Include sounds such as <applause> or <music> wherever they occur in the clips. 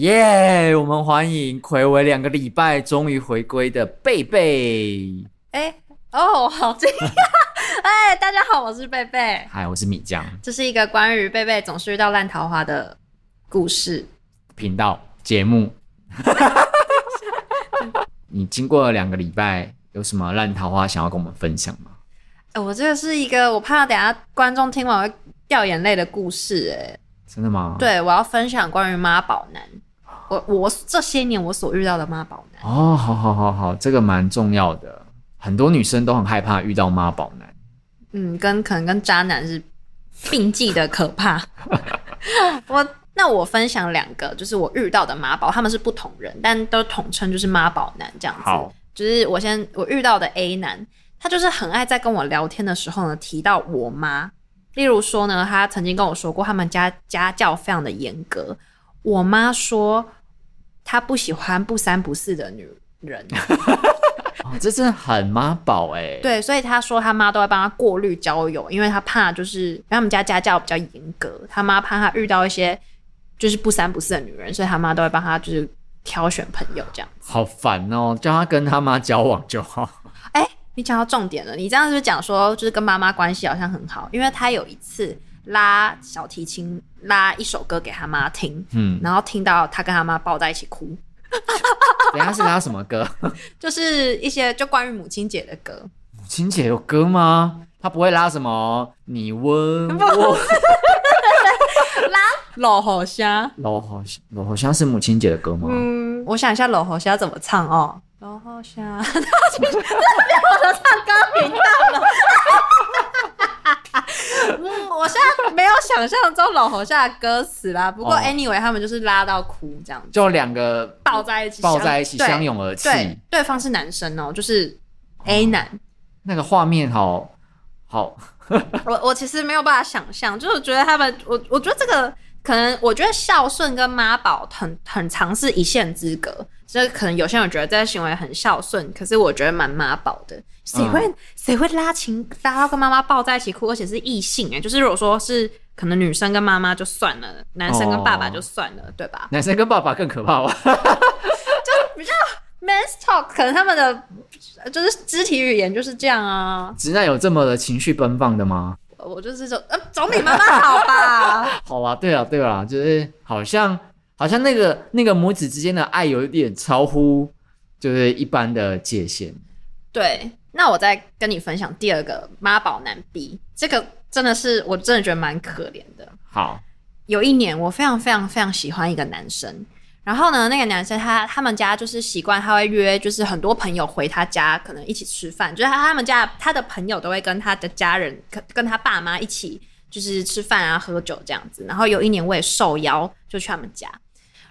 耶！我们欢迎睽违两个礼拜终于回归的贝贝。哎，哦，好惊讶！哎，大家好，我是贝贝。嗨，我是米酱。这是一个关于贝贝总是遇到烂桃花的故事频道节目。<laughs> 你经过了两个礼拜，有什么烂桃花想要跟我们分享吗？哎，我这个是一个，我怕等下观众听完会掉眼泪的故事。哎，真的吗？对，我要分享关于妈宝男，我我这些年我所遇到的妈宝男。哦，好好好好，这个蛮重要的，很多女生都很害怕遇到妈宝男。嗯，跟可能跟渣男是并继的可怕。<laughs> 我那我分享两个，就是我遇到的妈宝，他们是不同人，但都统称就是妈宝男这样子。好，就是我先我遇到的 A 男。他就是很爱在跟我聊天的时候呢，提到我妈。例如说呢，他曾经跟我说过，他们家家教非常的严格。我妈说，她不喜欢不三不四的女人。<laughs> 哦，这真的很妈宝哎。对，所以他说他妈都会帮他过滤交友，因为他怕就是因为他们家家教比较严格，他妈怕他遇到一些就是不三不四的女人，所以他妈都会帮他就是挑选朋友这样子。好烦哦，叫他跟他妈交往就好。哎。你讲到重点了，你这样是不是讲说，就是跟妈妈关系好像很好？因为他有一次拉小提琴，拉一首歌给他妈听，嗯，然后听到他跟他妈抱在一起哭。<laughs> 等下是拉什么歌？<laughs> 就是一些就关于母亲节的歌。母亲节有歌吗？他不会拉什么？你问我。<laughs> 拉老好虾。老好虾，老好虾是母亲节的歌吗？嗯，我想一下老好虾怎么唱哦。老好虾，他是不是变我的唱歌频道了？<laughs> 嗯，我现在没有想象中老侯下的歌词啦。不过 anyway，他们就是拉到哭这样子，就两个抱在一起，抱在一起相拥而泣。对，对方是男生哦，就是 A 男。哦、那个画面好好，<laughs> 我我其实没有办法想象，就是觉得他们，我我觉得这个可能，我觉得孝顺跟妈宝很很常是一线之隔。这可能有些人觉得这个行为很孝顺，可是我觉得蛮妈宝的。谁会谁、嗯、会拉情拉到跟妈妈抱在一起哭，而且是异性哎？就是如果说是可能女生跟妈妈就算了，男生跟爸爸就算了，哦、对吧？男生跟爸爸更可怕吧？<laughs> 就比较 man's talk，可能他们的就是肢体语言就是这样啊。直男有这么的情绪奔放的吗？我就是说，呃，总比妈妈好吧？<laughs> 好啊，对啊，对啊，就是好像。好像那个那个母子之间的爱有一点超乎就是一般的界限。对，那我再跟你分享第二个妈宝男 B，这个真的是我真的觉得蛮可怜的。好，有一年我非常非常非常喜欢一个男生，然后呢，那个男生他他们家就是习惯他会约就是很多朋友回他家，可能一起吃饭，就是他他们家他的朋友都会跟他的家人跟跟他爸妈一起就是吃饭啊喝酒这样子。然后有一年我也受邀就去他们家。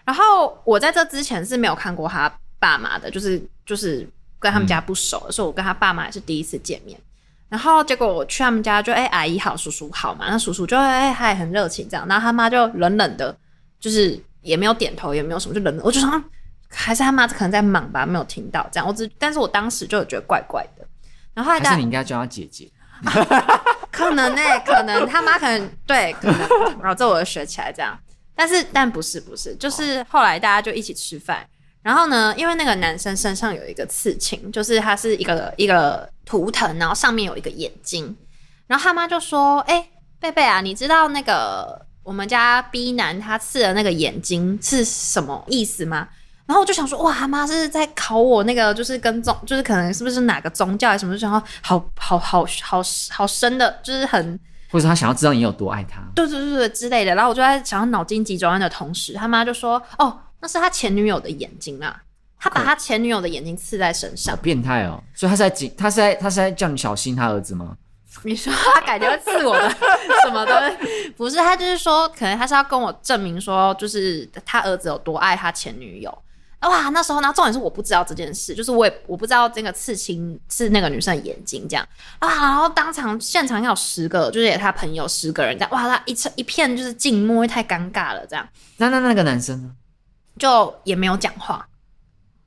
然后我在这之前是没有看过他爸妈的，就是就是跟他们家不熟，嗯、所以我跟他爸妈也是第一次见面。然后结果我去他们家就，哎阿姨好，叔叔好嘛。那叔叔就哎还、欸、很热情这样，然后他妈就冷冷的，就是也没有点头，也没有什么，就冷冷。我就说还是他妈可能在忙吧，没有听到这样。我只但是我当时就觉得怪怪的。然后后来还是你应该叫他姐姐，<laughs> 可能呢、欸，可能他妈可能对，可能 <laughs> 然后这我就学起来这样。但是，但不是，不是，就是后来大家就一起吃饭，然后呢，因为那个男生身上有一个刺青，就是他是一个一个图腾，然后上面有一个眼睛，然后他妈就说：“哎、欸，贝贝啊，你知道那个我们家 B 男他刺的那个眼睛是什么意思吗？”然后我就想说：“哇，他妈是在考我那个，就是跟宗，就是可能是不是哪个宗教什么？就想说好好好好好深的，就是很。”或者他想要知道你有多爱他，对对对对之类的。然后我就在想要脑筋急转弯的同时，他妈就说：“哦，那是他前女友的眼睛啊。”他把他前女友的眼睛刺在身上，好变态哦！所以他是在警，他是在他是在叫你小心他儿子吗？你说他感觉会刺我的 <laughs> 什么东西？不是，他就是说，可能他是要跟我证明说，就是他儿子有多爱他前女友。哇，那时候呢，重点是我不知道这件事，就是我也我不知道这个刺青是那个女生的眼睛这样啊，然后当场现场要十个，就是也他朋友十个人这样，哇，他一侧一片就是静默，太尴尬了这样。那那那个男生呢？就也没有讲话。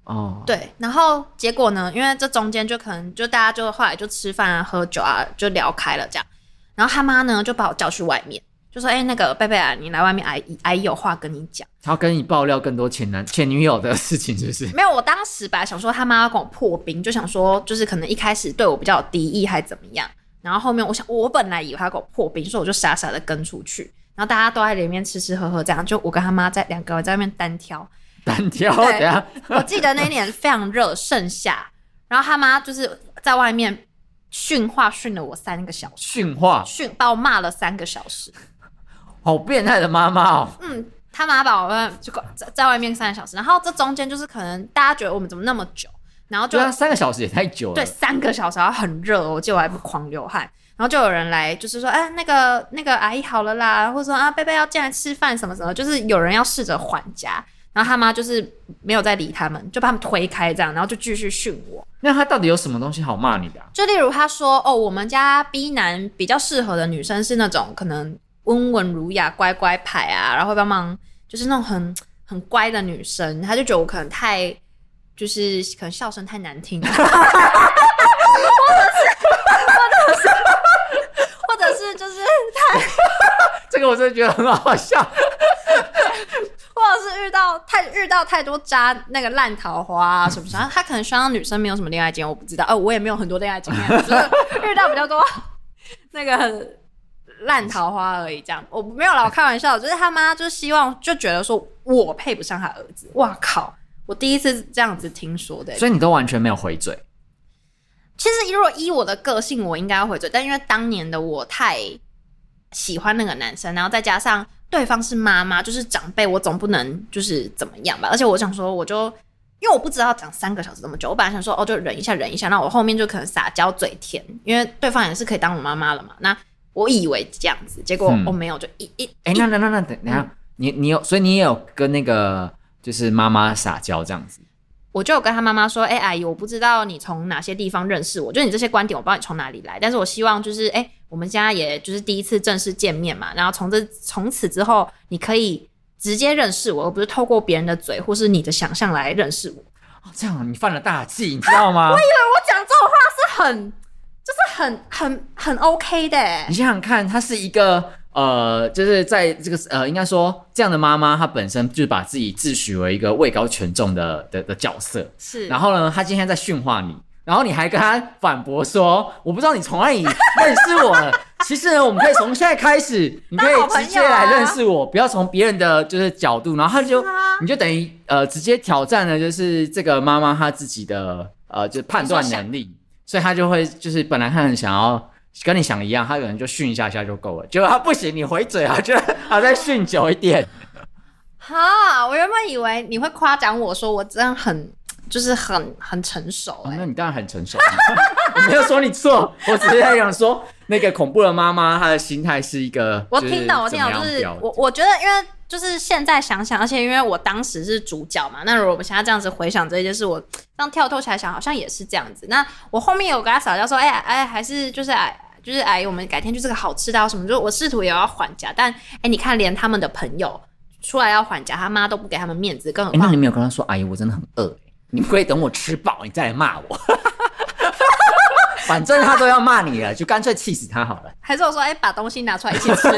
哦，对，然后结果呢，因为这中间就可能就大家就后来就吃饭啊、喝酒啊，就聊开了这样。然后他妈呢就把我叫去外面。就说：“哎、欸，那个贝贝啊，你来外面，阿姨阿姨有话跟你讲。他要跟你爆料更多前男前女友的事情，是不是？没有，我当时本来想说他妈要跟我破冰，就想说就是可能一开始对我比较有敌意，还怎么样。然后后面我想，我本来以为他要跟我破冰，所以我就傻傻的跟出去。然后大家都在里面吃吃喝喝，这样就我跟他妈在两个人在外面单挑，<laughs> 单挑。对等下，我记得那一年非常热，盛夏。然后他妈就是在外面训话训了我三个小时，训话训把我骂了三个小时。”好变态的妈妈哦！嗯，他妈把我们就在在外面三个小时，然后这中间就是可能大家觉得我们怎么那么久，然后就三个小时也太久了。对，三个小时，然后很热，我记得我还不狂流汗，然后就有人来就是说，哎，那个那个阿姨好了啦，或者说啊，贝贝要进来吃饭什么什么，就是有人要试着缓颊，然后他妈就是没有再理他们，就把他们推开这样，然后就继续训我。那他到底有什么东西好骂你的啊？就例如他说，哦，我们家 B 男比较适合的女生是那种可能。温文儒雅、乖乖牌啊，然后会帮忙，就是那种很 <tsk> 很乖的女生，她就觉得我可能太，就是可能笑声太难听，<laughs> 或者是，或者是，或者是就是太，这个我真的觉得很好笑，<laughs> 或者是遇到太遇到太多渣那个烂桃花啊什么什么，他可能希望女生没有什么恋爱经验，我不知道，哦，我也没有很多恋爱经验，就是遇到比较多 <laughs> 那个。烂桃花而已，这样我没有啦，我开玩笑，就是他妈就是希望就觉得说我配不上他儿子，哇靠！我第一次这样子听说的，所以你都完全没有回嘴。其实如果依我的个性，我应该要回嘴，但因为当年的我太喜欢那个男生，然后再加上对方是妈妈，就是长辈，我总不能就是怎么样吧？而且我想说，我就因为我不知道讲三个小时这么久，我本来想说哦，就忍一下，忍一下，那我后面就可能撒娇嘴甜，因为对方也是可以当我妈妈了嘛，那。我以为这样子，结果我没有，就一一哎，那那那那等等下，嗯、你你有，所以你也有跟那个就是妈妈撒娇这样子。我就有跟他妈妈说，哎、欸，阿姨，我不知道你从哪些地方认识我，就你这些观点，我不知道你从哪里来，但是我希望就是，哎、欸，我们家也就是第一次正式见面嘛，然后从这从此之后，你可以直接认识我，而不是透过别人的嘴或是你的想象来认识我。哦，这样你犯了大忌，你知道吗？<laughs> 我以为我讲这种话是很。就是很很很 OK 的。你想想看，她是一个呃，就是在这个呃，应该说这样的妈妈，她本身就把自己自诩为一个位高权重的的的角色。是。然后呢，她今天在训话你，然后你还跟她反驳说：“我不知道你从哪里认识我。<laughs> ”其实呢，我们可以从现在开始，你可以直接来认识我，不要从别人的就是角度。然后她就，你就等于呃，直接挑战了，就是这个妈妈她自己的呃，就是判断能力。所以他就会就是本来他很想要跟你想的一样，他可能就训一下下就够了。结果他不行，你回嘴啊，就他再训久一点。哈，我原本以为你会夸奖我说我真的很就是很很成熟，欸哦。那你当然很成熟，<laughs> 我没有说你错，我只是在想说那个恐怖的妈妈她的心态是一个。我听到，我听到，就是我我觉得因为。就是现在想想，而且因为我当时是主角嘛，那如果我们现在这样子回想这件事，我这样跳脱起来想，好像也是这样子。那我后面有跟他撒娇说，哎、欸、哎、欸，还是就是哎，就是哎，我们改天去这个好吃的什么，就我试图也要缓颊，但哎、你看连他们的朋友出来要缓颊，他妈都不给他们面子，更何况、那你没有跟他说，阿姨，我真的很饿，你不会等我吃饱，你再来骂我。反正他都要骂你了，就干脆气死他好了。<laughs> 还是我说，哎、欸，把东西拿出来一起吃。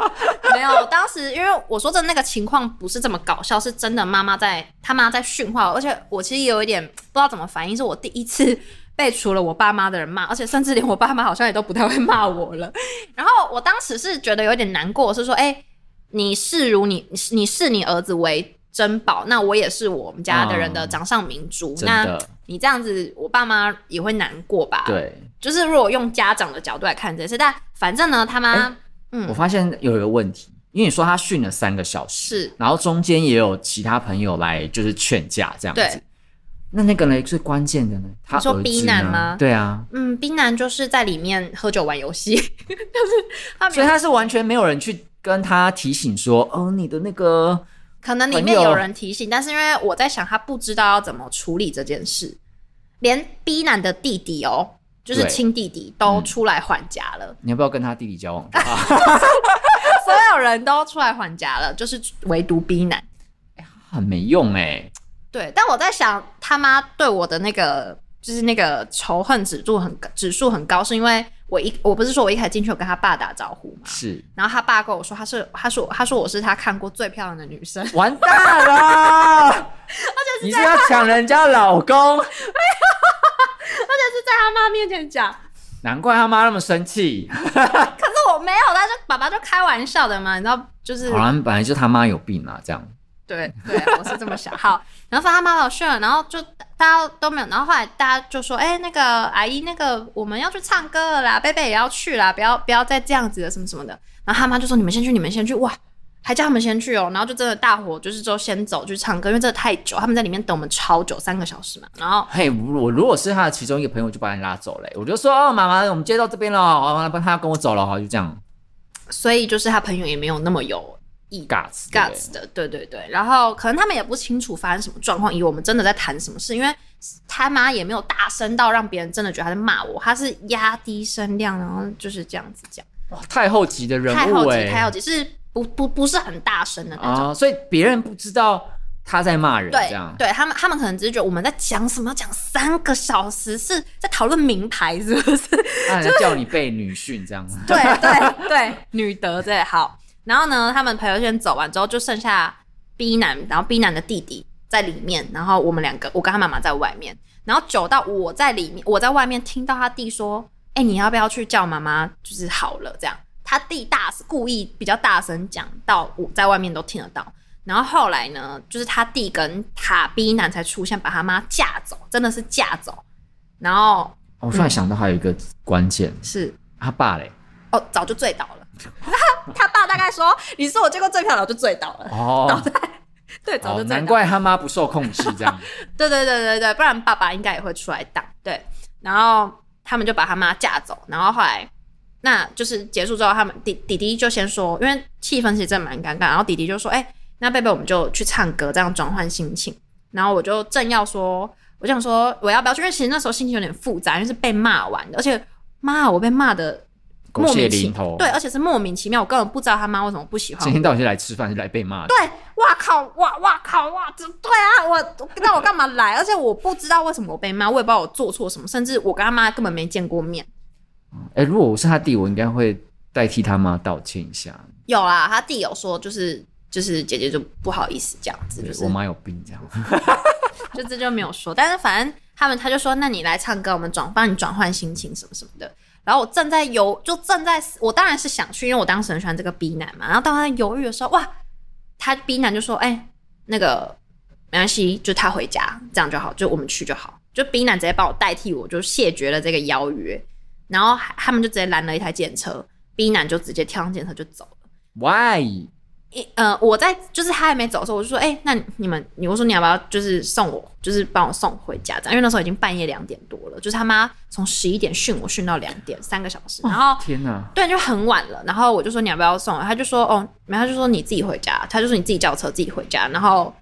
<laughs> 没有，当时因为我说的那个情况不是这么搞笑，是真的妈妈在他妈在训话，而且我其实也有一点不知道怎么反应，是我第一次被除了我爸妈的人骂，而且甚至连我爸妈好像也都不太会骂我了。然后我当时是觉得有点难过，是说，哎、欸，你视如你你视你儿子为珍宝，那我也是我们家的人的掌上明珠。嗯、那你这样子，我爸妈也会难过吧？对，就是如果用家长的角度来看这事，但反正呢，他妈，欸、嗯，我发现有一个问题，因为你说他训了三个小时，是，然后中间也有其他朋友来就是劝架这样子，那那个呢？最关键的呢？他你说 B 男吗？对啊，嗯冰男就是在里面喝酒玩游戏，<laughs> 就是他，所以他是完全没有人去跟他提醒说，哦，你的那个可能里面有人提醒，但是因为我在想，他不知道要怎么处理这件事，连 B 男的弟弟哦，就是亲弟弟都出来还价了，嗯。你要不要跟他弟弟交往？<laughs> <laughs> 所有人都出来还价了，就是唯独 B 男，欸，很没用哎，欸。对，但我在想，他妈对我的那个就是那个仇恨指数很指数很高，是因为我一我不是说我一开始进去有跟他爸打招呼嘛，是，然后他爸跟我说他是他说他说我是他看过最漂亮的女生，<laughs> 完蛋了，而且是你是要抢人家老公，<laughs> 没有，而且是在他妈面前讲，难怪他妈那么生气，可是我没有，他就爸爸就开玩笑的嘛，你知道就是，好像本来就他妈有病啊，这样。对对，我是这么想。好，然后发他妈老炫了，然后就大家都没有，然后后来大家就说：“哎、欸，那个阿姨，那个我们要去唱歌了啦，贝贝也要去啦，不要不要再这样子了，什么什么的。”然后他妈就说：“你们先去，你们先去。”哇，还叫他们先去哦。然后就真的大伙就是就先走去唱歌，因为这太久，他们在里面等我们超久，三个小时嘛。然后，嘿，我如果是他的其中一个朋友，就把你拉走了。我就说：“哦，妈妈，我们接到这边了，完了，他要跟我走了，好，就这样。”所以就是他朋友也没有那么有。Guts, Guts 的，对对对，然后可能他们也不清楚发生什么状况，以为我们真的在谈什么事，因为他妈也没有大声到让别人真的觉得他在骂我，他是压低声量，然后就是这样子讲。哇，太后级的人物，太后级，太后级，是不不不是很大声的那种，啊，所以别人不知道他在骂人，对这样，对他们他们可能只是觉得我们在讲什么，讲三个小时是在讨论名牌，是不是？他 <laughs> 就叫你背女训这样子，对对对，女德对，好。然后呢，他们朋友圈走完之后，就剩下 B 男，然后 B 男的弟弟在里面，然后我们两个，我跟他妈妈在外面。然后久到我在里面，我在外面听到他弟说：“哎，你要不要去叫妈妈？就是好了这样。”他弟大故意比较大声讲到我在外面都听得到。然后后来呢，就是他弟跟他 B 男才出现，把他妈架走，真的是架走。然后我突然想到还有一个关键、嗯、是他爸嘞，哦，早就醉倒了。<laughs> 他爸大概说：“你是我见过最漂亮的，我就醉倒了。”哦，倒在对，早就醉倒了。难怪他妈不受控制这样。对对对对对，不然爸爸应该也会出来挡。对，然后他们就把他妈架走，然后后来那就是结束之后，他们弟弟弟就先说，因为气氛其实真的蛮尴尬。然后弟弟就说：“哎、欸，那贝贝我们就去唱歌，这样转换心情。”然后我就正要说，我想说我要不要去？因为其实那时候心情有点复杂，因为是被骂完的，而且妈，我被骂的。莫名其妙，对，而且是莫名其妙，我根本不知道他妈为什么不喜欢我。今天到底是来吃饭，是来被骂的？对，哇靠，哇哇靠，哇，这对啊，我那我干嘛来？而且我不知道为什么我被骂，我也不知道我做错什么，甚至我跟他妈根本没见过面。哎、欸，如果我是他弟，我应该会代替他妈道歉一下。有啦，他弟有说，就是就是姐姐就不好意思这样子，就是我妈有病这样，<laughs> 就这就没有说。但是反正他们他就说，那你来唱歌，我们转帮你转换心情什么什么的。然后我正在犹，就正在我当然是想去，因为我当时很喜欢这个 B 男嘛。然后当他犹豫的时候，哇，他 B 男就说：“哎、那个没关系，就他回家这样就好，就我们去就好。”就 B 男直接帮我代替我，就谢绝了这个邀约。然后他们就直接拦了一台检车，B 男就直接跳上检车就走了。Why？呃，我在就是他还没走的时候，我就说，哎、欸，那你们，你我说你要不要就是送我，就是帮我送回家这样？因为那时候已经半夜两点多了，就是他妈从十一点训我训到两点，三个小时。然后天哪，对，就很晚了。然后我就说你要不要送？他就说哦，然后他就说你自己回家。他就说你自己叫车自己回家。然后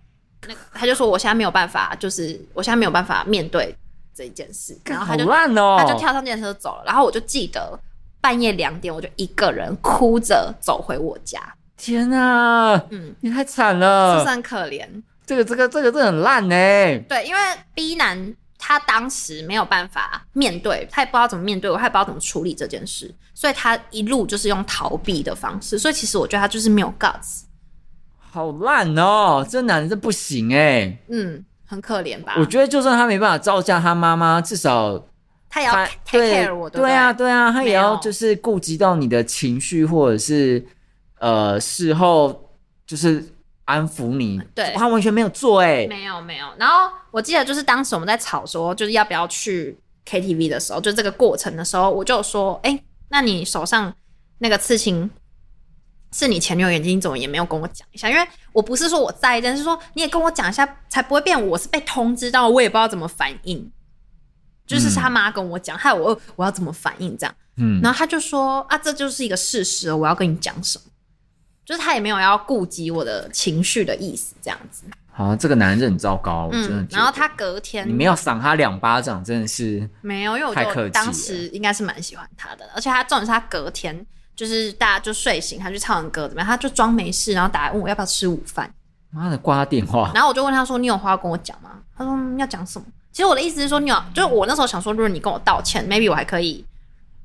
那 <laughs> 个他就说我现在没有办法，就是我现在没有办法面对这一件事。然后他就烂哦，他就跳上电车走了。然后我就记得半夜两点，我就一个人哭着走回我家。天啊，嗯，你太惨了，是不是很可怜？这个、这个、这个、这个很烂呢。对，因为 B 男他当时没有办法面对，他也不知道怎么面对我，他也不知道怎么处理这件事，所以他一路就是用逃避的方式。所以其实我觉得他就是没有 guts，好烂哦，这男的不行哎。嗯，很可怜吧？我觉得就算他没办法招架他妈妈，至少他也要 take care 我。对啊，对啊，他也要就是顾及到你的情绪或者是。呃，事后就是安抚你，对，他完全没有做，欸，哎，没有没有。然后我记得就是当时我们在吵说，就是要不要去 KTV 的时候，就这个过程的时候，我就说，哎，欸，那你手上那个刺青是你前女友眼睛，你怎么也没有跟我讲一下？因为我不是说我在意，但是说你也跟我讲一下，才不会变我是被通知到，我也不知道怎么反应。就是是他妈跟我讲，害我我要怎么反应这样。嗯，然后他就说啊，这就是一个事实，我要跟你讲什么？就是他也没有要顾及我的情绪的意思，这样子。好，这个男人很糟糕，嗯、我真的。然后他隔天，你没有赏他两巴掌，真的是没有，因为我就当时应该是蛮喜欢他的，而且他重点是他隔天。就是大家就睡醒，他去唱完歌怎么样？他就装没事，然后打来问我要不要吃午饭。妈的，挂他电话。然后我就问他说：“你有话要跟我讲吗？”他说：“要讲什么？”其实我的意思是说，你有，就是我那时候想说，如果你跟我道歉，maybe 我还可以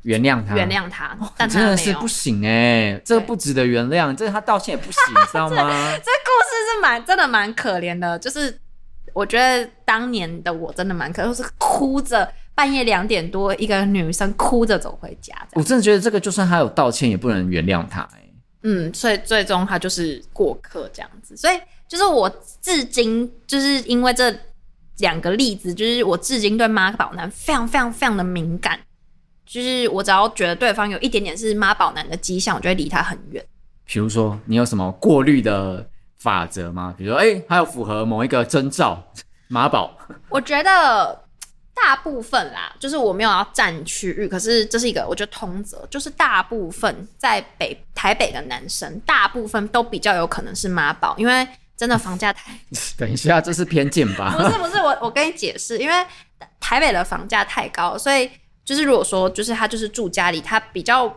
原谅他，原谅他。但真的是不行哎、欸，这个不值得原谅，这个他道歉也不行，你知道吗？这，<laughs> 这故事是蛮真的蛮可怜的，就是我觉得当年的我真的蛮可怜，就是哭着。半夜两点多，一个女生哭着走回家，我真的觉得这个就算他有道歉，也不能原谅他哎。嗯，所以最终他就是过客这样子。所以就是我至今就是因为这两个例子，就是我至今对妈宝男非常非常非常的敏感。就是我只要觉得对方有一点点是妈宝男的迹象，我就会离他很远。比如说，你有什么过滤的法则吗？比如说，哎、欸，他有符合某一个征兆，妈宝。我觉得。大部分啦，就是我没有要占区域，可是这是一个我觉得通则，就是大部分在北台北的男生，大部分都比较有可能是妈宝，因为真的房价太 <laughs>…… 等一下，这是偏见吧？<laughs> 不是不是，我我跟你解释，因为台北的房价太高，所以就是如果说就是他就是住家里，他比较，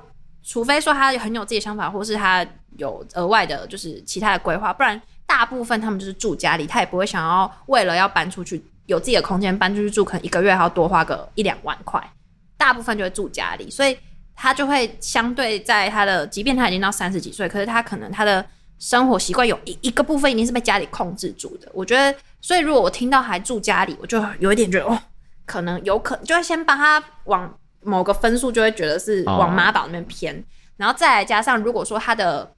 除非说他很有自己的想法，或是他有额外的就是其他的规划，不然大部分他们就是住家里，他也不会想要为了要搬出去。有自己的空间搬出去住，可能一个月还要多花个一两万块。大部分就会住家里，所以他就会相对在他的，即便他已经到三十几岁，可是他可能他的生活习惯有一一个部分一定是被家里控制住的。我觉得，所以如果我听到还住家里，我就有一点觉得哦，可能有可能就会先帮他往某个分数，就会觉得是往妈宝那边偏，哦、然后再来加上如果说他的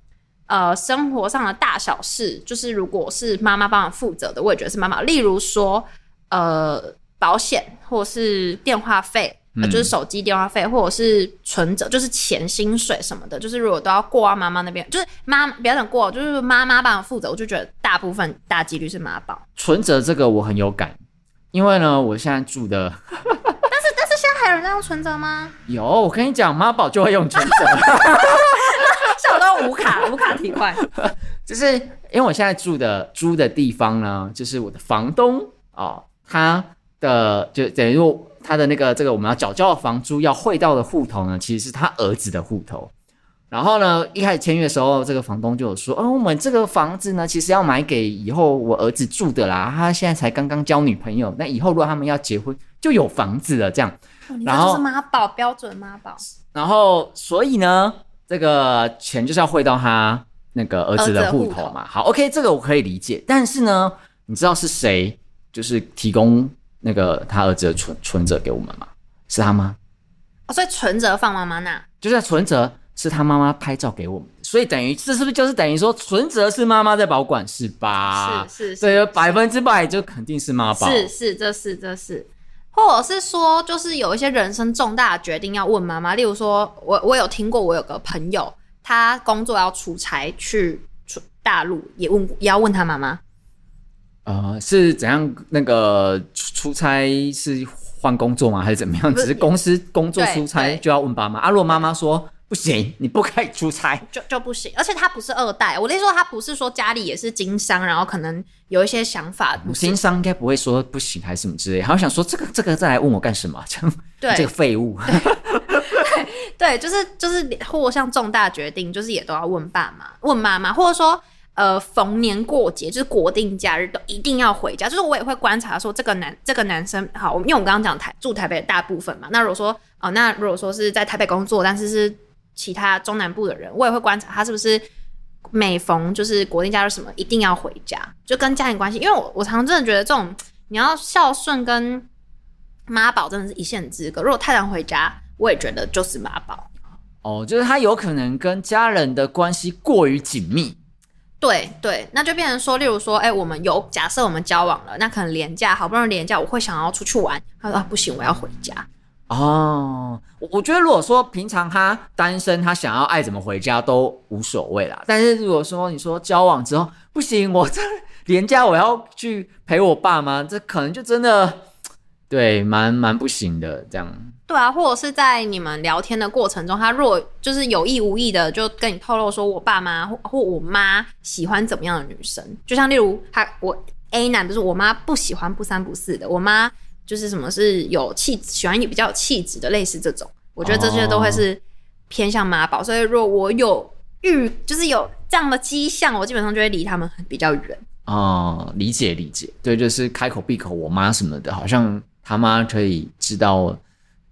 呃生活上的大小事，就是如果是妈妈帮他负责的，我也觉得是妈妈。例如说。呃，保险或者是电话费，呃，就是手机电话费，或者是存折，就是钱、薪水什么的，就是如果都要过啊妈妈那边，就是妈不要讲过，就是妈妈帮我负责，我就觉得大部分大几率是妈宝。存折这个我很有感，因为呢，我现在住的，但是但是现在还有人在用存折吗？<laughs> 有，我跟你讲，妈宝就会用存折，像我都无卡无卡提款，<laughs> 就是因为我现在住的租的地方呢，就是我的房东哦。他的就等于说，他的那个这个我们要缴交的房租要汇到的户头呢，其实是他儿子的户头。然后呢，一开始签约的时候，这个房东就有说：“哦，我们这个房子呢，其实要买给以后我儿子住的啦。他现在才刚刚交女朋友，那以后如果他们要结婚，就有房子了。这样，然后是妈宝标准妈宝。然后，所以呢，这个钱就是要汇到他那个儿子的户头嘛。好，OK，这个我可以理解。但是呢，你知道是谁？就是提供那个他儿子的存存折给我们吗？是他吗？哦，所以存折放妈妈那，就是存折是他妈妈拍照给我们，所以等于这是不是就是等于说存折是妈妈在保管是吧？是是，是，对，百分之百就肯定是妈宝。是是，这是这是，或者是说，就是有一些人生重大的决定要问妈妈，例如说我我有听过，我有个朋友，他工作要出差去出大陆，也问也要问他妈妈。呃，是怎样？那个出出差是换工作吗？还是怎么样？只是公司工作出差就要问爸妈。啊，如果妈妈说不行，你不可以出差，就就不行。而且他不是二代，我的意思说他不是说家里也是经商，然后可能有一些想法。经商应该不会说不行还是什么之类，还会想说这个这个再来问我干什么？这 <laughs> 样对这个废物。对，<laughs> 对，就是就是，或像重大决定，就是也都要问爸妈、问妈妈，或者说。呃，逢年过节就是国定假日都一定要回家。就是我也会观察说，这个男这个男生好，因为我们刚刚讲台住台北的大部分嘛。那如果说哦，那如果说是在台北工作，但是是其他中南部的人，我也会观察他是不是每逢就是国定假日什么一定要回家，就跟家庭关系。因为我我常常真的觉得这种你要孝顺跟妈宝真的是一线之隔。如果太常回家，我也觉得就是妈宝。哦，就是他有可能跟家人的关系过于紧密。对对，那就变成说，例如说，哎，我们有假设我们交往了，那可能连假好不容易连假，我会想要出去玩。他说啊，不行，我要回家。哦，我我觉得如果说平常他单身，他想要爱怎么回家都无所谓啦。但是如果说你说交往之后不行，我这连假我要去陪我爸妈，这可能就真的对蛮蛮不行的这样。对啊，或者是在你们聊天的过程中，他若就是有意无意的就跟你透露说，我爸妈或或我妈喜欢怎么样的女生，就像例如他我 A 男，就是我妈不喜欢不三不四的，我妈。就是什么是有气质，喜欢你比较有气质的，类似这种，我觉得这些都会是偏向妈宝。Oh. 所以如果我有遇，就是有这样的迹象，我基本上就会离他们比较远。哦、oh，理解理解，对，就是开口闭口我妈什么的，好像他妈可以知道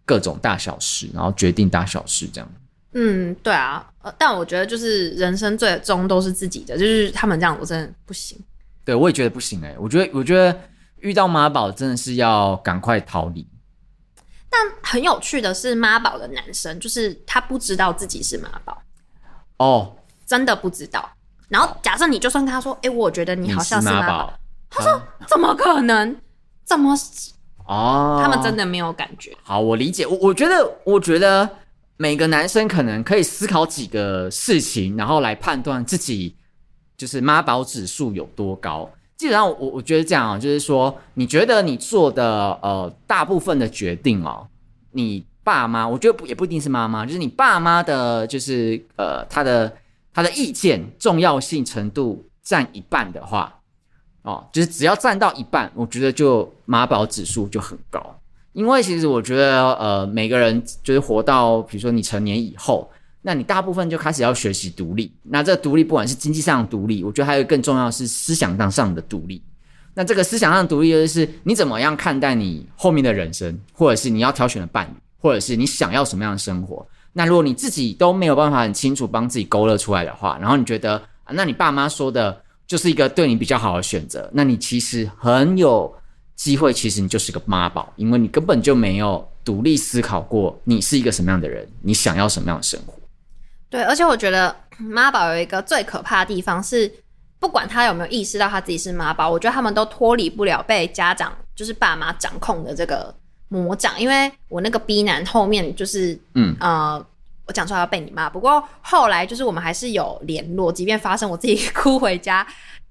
各种大小事，然后决定大小事这样。嗯，对啊，呃，但我觉得就是人生最终都是自己的，就是他们这样，我真的不行。对，我也觉得不行哎、欸，我觉得，我觉得。遇到妈宝真的是要赶快逃离。但很有趣的是，妈宝的男生就是他不知道自己是妈宝哦，真的不知道。然后假设你就算跟他说：“哎、欸，我觉得你好像是妈宝。”他说：“怎么可能？怎么？”哦，他们真的没有感觉。好，我理解。我我觉得，我觉得每个男生可能可以思考几个事情，然后来判断自己就是妈宝指数有多高。基本上我，我觉得这样啊，就是说，你觉得你做的呃大部分的决定哦，你爸妈，我觉得不也不一定是妈妈，就是你爸妈的，就是呃他的他的意见重要性程度占一半的话，哦，就是只要占到一半，我觉得就妈宝指数就很高。因为其实我觉得呃每个人就是活到比如说你成年以后。那你大部分就开始要学习独立，那这独立不管是经济上的独立，我觉得还有更重要是思想上上的独立。那这个思想上的独立就是你怎么样看待你后面的人生，或者是你要挑选的伴侣，或者是你想要什么样的生活。那如果你自己都没有办法很清楚帮自己勾勒出来的话，然后你觉得，那你爸妈说的就是一个对你比较好的选择，那你其实很有机会，其实你就是个妈宝，因为你根本就没有独立思考过你是一个什么样的人，你想要什么样的生活。对，而且我觉得妈宝有一个最可怕的地方是，不管他有没有意识到他自己是妈宝，我觉得他们都脱离不了被家长，就是爸妈掌控的这个魔掌。因为我那个 B 男后面就是，嗯呃，我讲出来要被你骂，不过后来就是我们还是有联络，即便发生我自己 <laughs> 哭回家。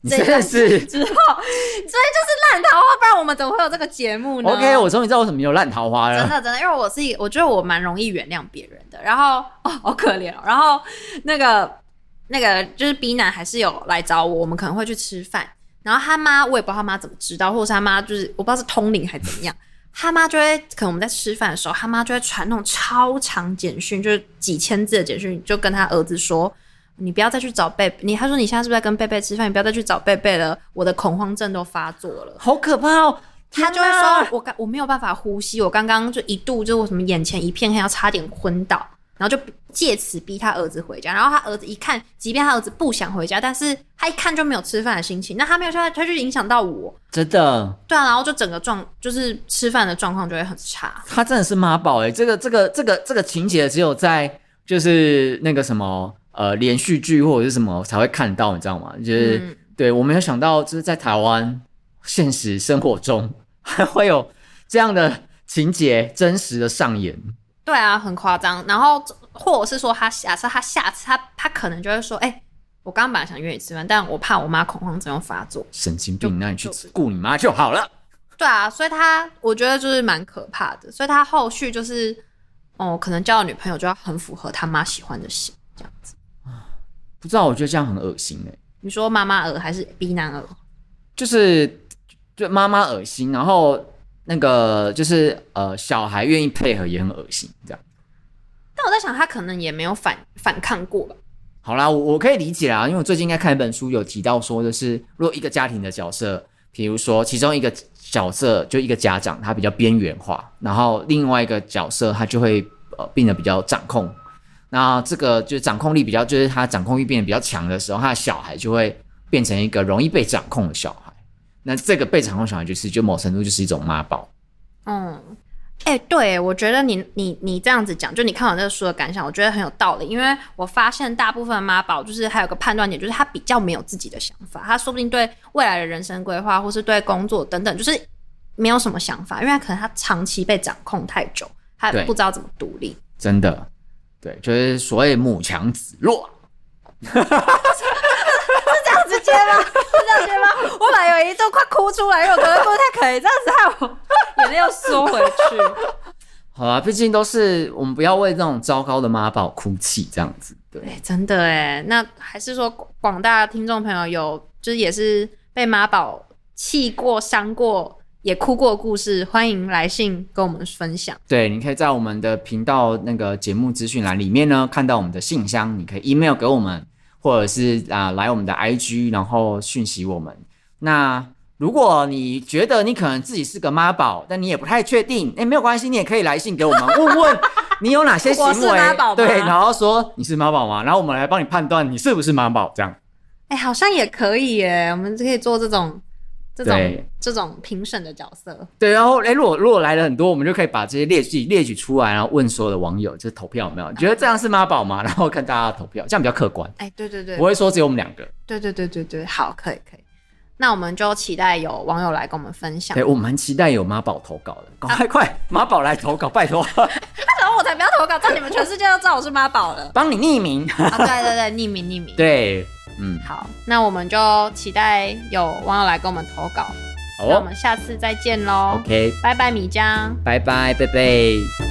这件事之后，所以就是烂桃花，不然我们怎么会有这个节目呢？OK，我终于知道为什么有烂桃花了。真的真的，因为我是一，我觉得我蛮容易原谅别人的。然后哦，好可怜哦。然后那个那个就是 B 男还是有来找我，我们可能会去吃饭。然后他妈，我也不知道他妈怎么知道，或者是他妈就是我不知道是通灵还是怎么样。他妈就会可能我们在吃饭的时候，他妈就会传那种超长简讯，就是几千字的简讯，就跟他儿子说。你不要再去找贝贝，你他说你现在是不是在跟贝贝吃饭？你不要再去找贝贝了，我的恐慌症都发作了，好可怕哦！他就会说，我刚我没有办法呼吸，我刚刚就一度就我什么眼前一片黑，要差点昏倒，然后就借此逼他儿子回家。然后他儿子一看，即便他儿子不想回家，但是他一看就没有吃饭的心情，那他没有吃饭，他就影响到我，真的。对啊，然后就整个状就是吃饭的状况就会很差。他真的是妈宝哎，这个这个这个这个情节只有在就是那个什么。呃，连续剧或者是什么才会看到，你知道吗？就是、嗯、对我没有想到，就是在台湾现实生活中还会有这样的情节真实的上演。对啊，很夸张。然后或者是说，他下次他下次他他可能就会说：“哎、欸，我刚刚本来想约你吃饭，但我怕我妈恐慌症要发作。”神经病，那你去顾你妈就好了。对啊，所以他我觉得就是蛮可怕的。所以他后续就是哦，可能交了女朋友就要很符合他妈喜欢的型这样子。不知道，我觉得这样很恶心哎、欸。你说妈妈恶还是 B 男恶？就是就妈妈恶心，然后那个就是呃小孩愿意配合也很恶心这样。但我在想，他可能也没有反反抗过吧。好啦，我我可以理解啦，因为我最近应该看一本书，有提到说，的是如果一个家庭的角色，比如说其中一个角色就一个家长，他比较边缘化，然后另外一个角色他就会呃变得比较掌控。那这个就是掌控力比较，就是他掌控欲变得比较强的时候，他的小孩就会变成一个容易被掌控的小孩。那这个被掌控小孩，就是就某程度就是一种妈宝。嗯，哎、欸，对，我觉得你你你这样子讲，就你看完这个书的感想，我觉得很有道理。因为我发现大部分妈宝就是还有个判断点，就是他比较没有自己的想法，他说不定对未来的人生规划，或是对工作等等，就是没有什么想法，因为他可能他长期被掌控太久。他不知道怎么独立。真的，对，就是所谓母强子弱。是这样子接吗？是这样接吗？我本来有一度快哭出来，因为我觉得不太可以，这样子害我眼泪又缩回去。<laughs> 好啊，毕竟都是我们不要为这种糟糕的妈宝哭泣，这样子。对，对，真的哎，那还是说广大听众朋友有，就是也是被妈宝气过、伤过、也哭过故事，欢迎来信跟我们分享。对，你可以在我们的频道那个节目资讯栏里面呢，看到我们的信箱，你可以 email 给我们，或者是啊、呃、来我们的 IG，然后讯息我们。那如果你觉得你可能自己是个妈宝，但你也不太确定，哎，没有关系，你也可以来信给我们，问问 <laughs> 你有哪些行为，对，然后说你是妈宝吗？然后我们来帮你判断你是不是妈宝，这样。哎，好像也可以耶，我们可以做这种这种对这种评审的角色。对，然后哎，如果如果来了很多，我们就可以把这些列举列举出来，然后问所有的网友，就是投票有没有？你觉得这样是妈宝吗？然后看大家投票，这样比较客观。哎，对对对，不会说只有我们两个。对对对对对，好，可以可以。那我们就期待有网友来跟我们分享。对，我蛮期待有妈宝投稿的，赶快快，妈宝来投稿，拜托。<laughs> 他想我才不要投稿，这样你们全世界都知道我是妈宝了。帮你匿名。啊，对对对，匿名匿名。<laughs> 对，嗯，好，那我们就期待有网友来跟我们投稿。好哦，那我们下次再见喽。OK，拜拜，米江。拜拜，贝贝。